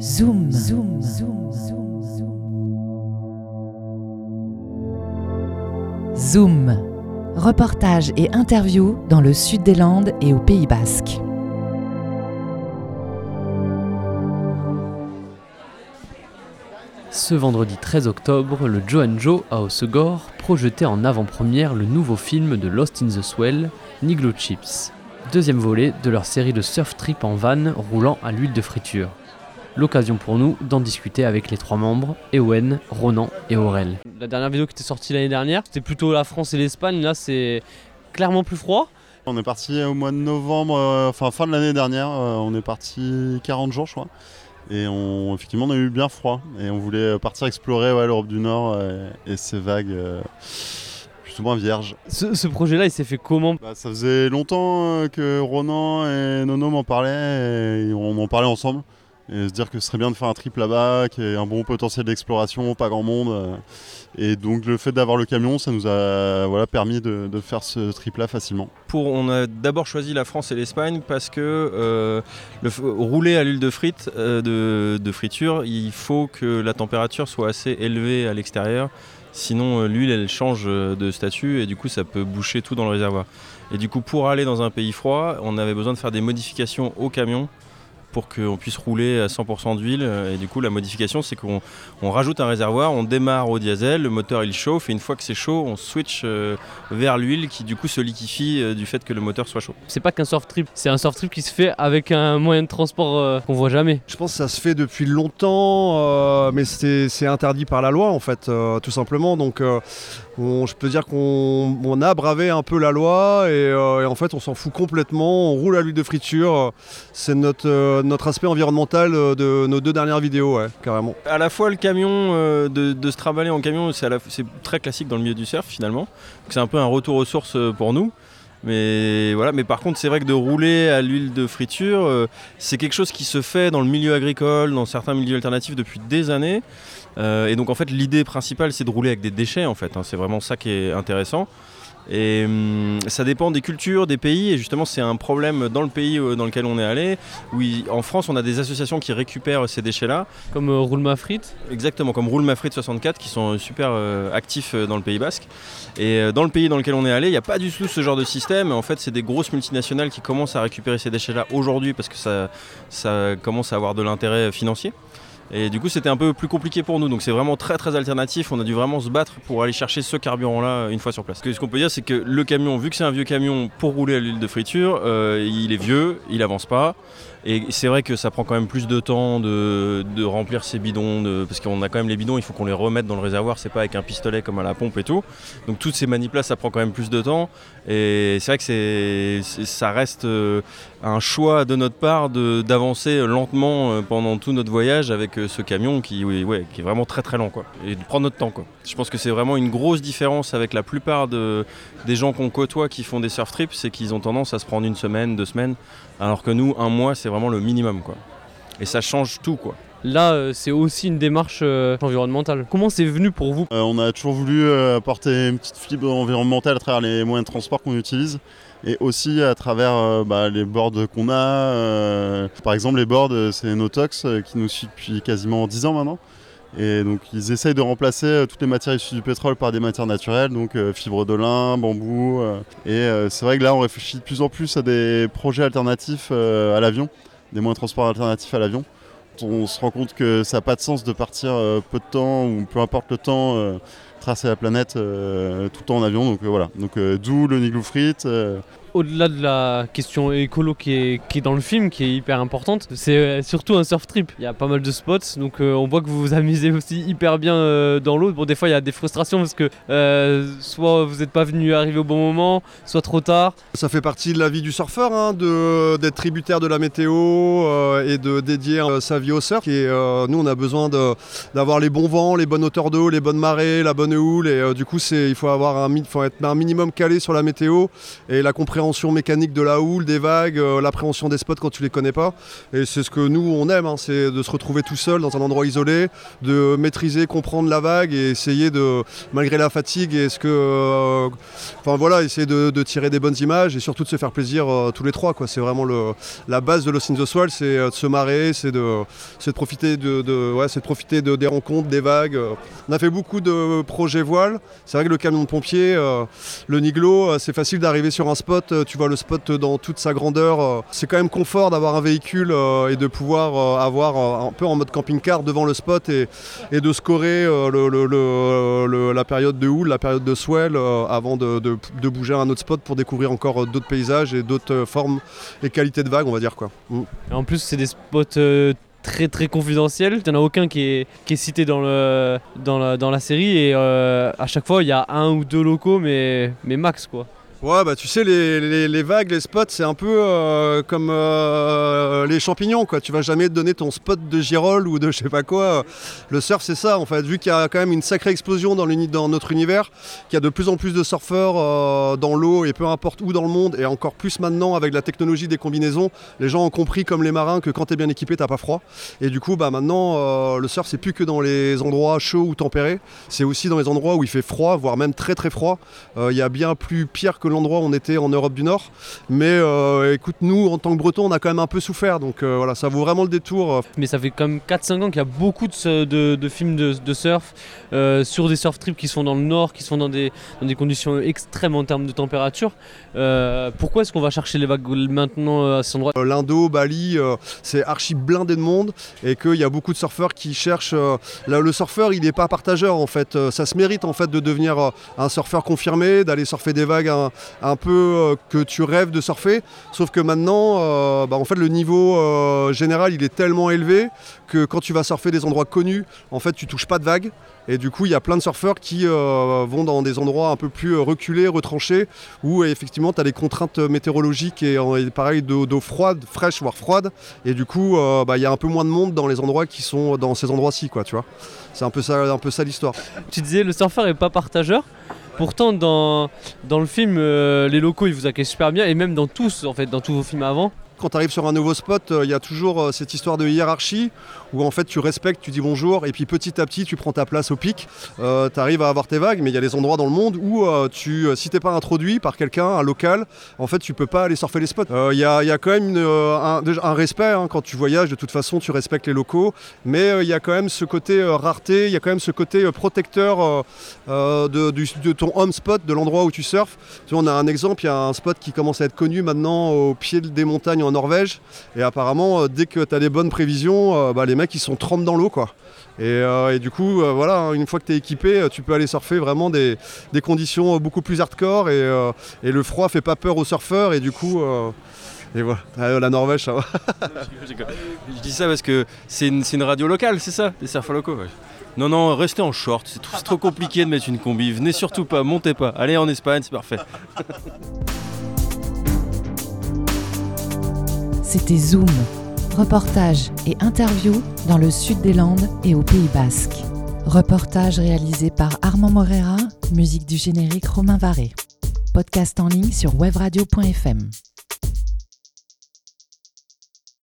Zoom. Zoom. Zoom. Zoom. Reportage et interview dans le sud des Landes et au Pays Basque. Ce vendredi 13 octobre, le Joe Joe a au Segor projeté en avant-première le nouveau film de Lost in the Swell, Niglo Chips, deuxième volet de leur série de surf trip en van roulant à l'huile de friture. L'occasion pour nous d'en discuter avec les trois membres, Ewen, Ronan et Aurel. La dernière vidéo qui était sortie l'année dernière, c'était plutôt la France et l'Espagne, là c'est clairement plus froid. On est parti au mois de novembre, euh, enfin fin de l'année dernière, euh, on est parti 40 jours je crois. Et on, effectivement, on a eu bien froid. Et on voulait partir explorer ouais, l'Europe du Nord euh, et, ses vagues euh, plus ou moins vierges. Ce, projet-là, il s'est fait comment? Bah, Ça faisait longtemps que Ronan et Nono m'en parlaient et on en parlait ensemble et se dire que ce serait bien de faire un trip là-bas, qui ait un bon potentiel d'exploration, pas grand monde. Euh. Et donc le fait d'avoir le camion, ça nous a permis de, faire ce trip-là facilement. On a d'abord choisi la France et l'Espagne parce que euh, le, rouler à l'huile de, euh, de, de, friture, il faut que la température soit assez élevée à l'extérieur. Sinon l'huile elle change de statut et du coup ça peut boucher tout dans le réservoir. Et du coup pour aller dans un pays froid, on avait besoin de faire des modifications au camion pour qu'on puisse rouler à 100% d'huile. Et du coup, la modification, c'est qu'on rajoute un réservoir, on démarre au diesel, le moteur il chauffe, et une fois que c'est chaud, on switch euh, vers l'huile qui du coup se liquifie euh, du fait que le moteur soit chaud. C'est pas qu'un surf trip, c'est un surf trip qui se fait avec un moyen de transport euh, qu'on voit jamais. Je pense que ça se fait depuis longtemps, mais c'est interdit par la loi en fait, tout simplement. Donc je peux dire qu'on a bravé un peu la loi et, en fait on s'en fout complètement, on roule à l'huile de friture, c'est notre notre aspect environnemental euh, de nos deux dernières vidéos, carrément. À la fois le camion, euh, de, se travailler en camion, c'est très classique dans le milieu du surf finalement. C'est un peu un retour aux sources euh, pour nous. Mais voilà, mais par contre, c'est vrai que de rouler à l'huile de friture, c'est quelque chose qui se fait dans le milieu agricole, dans certains milieux alternatifs depuis des années. et donc en fait, l'idée principale, c'est de rouler avec des déchets en fait. Hein. c'est vraiment ça qui est intéressant. Et hum, ça dépend des cultures, des pays. Et justement, c'est un problème dans le pays euh, dans lequel on est allé. Où en France, on a des associations qui récupèrent ces déchets-là. Comme euh, Roule Exactement, comme Roule 64, qui sont super euh, actifs dans le Pays Basque. Et dans le pays dans lequel on est allé, il n'y a pas du tout ce genre de système. En fait, c'est des grosses multinationales qui commencent à récupérer ces déchets-là aujourd'hui parce que ça, ça commence à avoir de l'intérêt financier. Et du coup, c'était un peu plus compliqué pour nous. Donc, c'est vraiment très très alternatif. On a dû vraiment se battre pour aller chercher ce carburant-là une fois sur place. Ce qu'on peut dire, c'est que le camion, vu que c'est un vieux camion pour rouler à l'huile de friture, euh, il est vieux, il avance pas. Et c'est vrai que ça prend quand même plus de temps de, remplir ces bidons, parce qu'on a quand même les bidons, il faut qu'on les remette dans le réservoir, c'est pas avec un pistolet comme à la pompe et tout. Donc toutes ces manipulations, ça prend quand même plus de temps. Et c'est vrai que ça reste euh, un choix de notre part d'avancer lentement euh, pendant tout notre voyage avec euh, ce camion qui, est vraiment très très lent. Quoi, et de prendre notre temps. Quoi. Je pense que c'est vraiment une grosse différence avec la plupart des gens qu'on côtoie qui font des surf trips, c'est qu'ils ont tendance à se prendre une semaine, deux semaines, alors que nous, un mois, c'est vraiment le minimum. Quoi. Et ça change tout. quoi. Là, euh, c'est aussi une démarche euh, environnementale. Comment c'est venu pour vous euh, On a toujours voulu apporter une petite fibre environnementale à travers les moyens de transport qu'on utilise et aussi à travers bah, les boards qu'on a. par exemple, les boards, c'est Notox qui nous suit depuis quasiment 10 ans maintenant. Et donc ils essayent de remplacer toutes les matières issues du pétrole par des matières naturelles, donc fibres de lin, bambou. et c'est vrai que là on réfléchit de plus en plus à des projets alternatifs à l'avion, des moyens de transport alternatifs à l'avion on se rend compte que ça n'a pas de sens de partir euh, peu de temps ou peu importe le temps euh, tracer la planète euh, tout temps en avion. Donc voilà. Donc d'où le Niglou Frites, au-delà de la question écolo qui est, qui est dans le film, qui est hyper importante, c'est euh, surtout un surf trip. Il y a pas mal de spots, donc euh, on voit que vous vous amusez aussi hyper bien euh, dans l'eau. Bon, des fois, il y a des frustrations parce que soit vous n'êtes pas venu arriver au bon moment, soit trop tard. Ça fait partie de la vie du surfeur, hein, d'être tributaire de la météo et de dédier sa vie au surf. Et nous, on a besoin d'avoir les bons vents, les bonnes hauteurs d'eau, les bonnes marées, la bonne houle. Et du coup, il faut avoir faut être un minimum calé sur la météo et la compréhension mécanique de la houle, des vagues, euh, l'appréhension des spots quand tu les connais pas. Et c'est ce que nous on aime, hein, c'est de se retrouver tout seul dans un endroit isolé, de maîtriser, comprendre la vague et essayer de, malgré la fatigue, et ce que, euh, enfin voilà, essayer de, tirer des bonnes images et surtout de se faire plaisir euh, tous les trois. quoi. C'est vraiment le, la base de Lost in the c'est de se marrer, c'est de, de profiter, de, ouais, c'est de profiter de- des rencontres, des vagues. On a fait beaucoup de projets voiles. C'est vrai que le camion de pompier, le Niglo, c'est facile d'arriver sur un spot. Euh, Tu vois le spot dans toute sa grandeur. euh. C'est quand même confort d'avoir un véhicule euh, et de pouvoir avoir un peu en mode camping-car devant le spot et, de scorer la période de houle, la période de swell avant de, bouger à un autre spot pour découvrir encore d'autres paysages et d'autres formes et qualités de vagues, on va dire quoi. Mm. En plus, c'est des spots très très confidentiels. Il n'y en a aucun qui est, cité dans, la, série. Et à chaque fois, il y a un ou deux locaux, mais, mais max quoi. Ouais, bah tu sais, les, les- vagues, les spots, c'est un peu euh, comme euh, les champignons, quoi. Tu vas jamais te donner ton spot de girole ou de je sais pas quoi. Le surf, c'est ça, en fait. Vu qu'il y a quand même une sacrée explosion dans, notre univers, qu'il y a de plus en plus de surfeurs euh, dans l'eau et peu importe où dans le monde, et encore plus maintenant avec la technologie des combinaisons, les gens ont compris, comme les marins, que quand t'es bien équipé, t'as pas froid. Et du coup, bah maintenant, le surf, c'est plus que dans les endroits chauds ou tempérés, c'est aussi dans les endroits où il fait froid, voire même très très froid. Il y a bien plus pire que l'endroit où on était en Europe du Nord. Mais euh, écoute, nous, en tant que Bretons, on a quand même un peu souffert. Donc euh, voilà, ça vaut vraiment le détour. Mais ça fait quand même 4-5 ans qu'il y a beaucoup de, ce- de- de films de, de surf euh, sur des surf trips qui sont dans le nord, qui sont dans des, dans des conditions extrêmes en termes de température. Pourquoi est-ce qu'on va chercher les vagues maintenant à cet endroit? L'Indo, Bali, c'est archi blindé de monde et qu'il y a beaucoup de surfeurs qui cherchent. là, le surfeur, il n'est pas partageur en fait. Ça se mérite en fait de devenir un surfeur confirmé, d'aller surfer des vagues un, un peu euh, que tu rêves de surfer. Sauf que maintenant, euh, bah, en fait, le niveau euh, général, il est tellement élevé que quand tu vas surfer des endroits connus, en fait, tu touches pas de vagues. Et du coup, il y a plein de surfeurs qui euh, vont dans des endroits un peu plus euh, reculés, retranchés, où euh, effectivement, tu as les contraintes météorologiques et, pareil d'eau froide, fraîche, voire froide. Et du coup, bah, il y a un peu moins de monde dans les endroits qui sont dans ces endroits-ci, quoi, tu vois. C'est un peu ça, ça l'histoire. Tu disais le surfeur est pas partageur. Pourtant, dans, dans le film, les locaux ils vous accueillent super bien, et même dans tous, en fait, dans tous vos films avant. Quand tu arrives sur un nouveau spot, euh, il y a toujours euh, cette histoire de hiérarchie où en fait tu respectes, tu dis bonjour et puis petit à petit tu prends ta place au pic. tu arrives à avoir tes vagues, mais il y a des endroits dans le monde où euh, tu, euh, si t'es pas introduit par quelqu'un, un local, en fait tu peux pas aller surfer les spots. Euh, Il y, a, quand même euh, un, respect hein, quand tu voyages, de toute façon tu respectes les locaux, mais euh, il y a quand même ce côté euh, rareté, il y a quand même ce côté euh, protecteur euh, euh, de, de ton home spot, de l'endroit où tu surfes. On a un exemple, il y a un spot qui commence à être connu maintenant au pied des montagnes en Norvège. Et apparemment, euh, dès que tu as des bonnes prévisions, euh, bah, les mecs ils sont trempés dans l'eau quoi. Et, euh, du coup, voilà, hein, une fois que tu es équipé, tu peux aller surfer vraiment des, conditions beaucoup plus hardcore et, le froid fait pas peur aux surfeurs et du coup, et voilà, Ah, la Norvège ça va. Je dis ça parce que c'est une, radio locale, c'est ça, des surfeurs locaux. Non, non, restez en short, c'est trop, trop compliqué de mettre une combi. Venez surtout pas, montez pas. Allez en Espagne, c'est parfait. C'était Zoom, reportage et interview dans le sud des Landes et au Pays Basque. Reportage réalisé par Armand Morera, musique du générique Romain Varé. Podcast en ligne sur webradio.fm.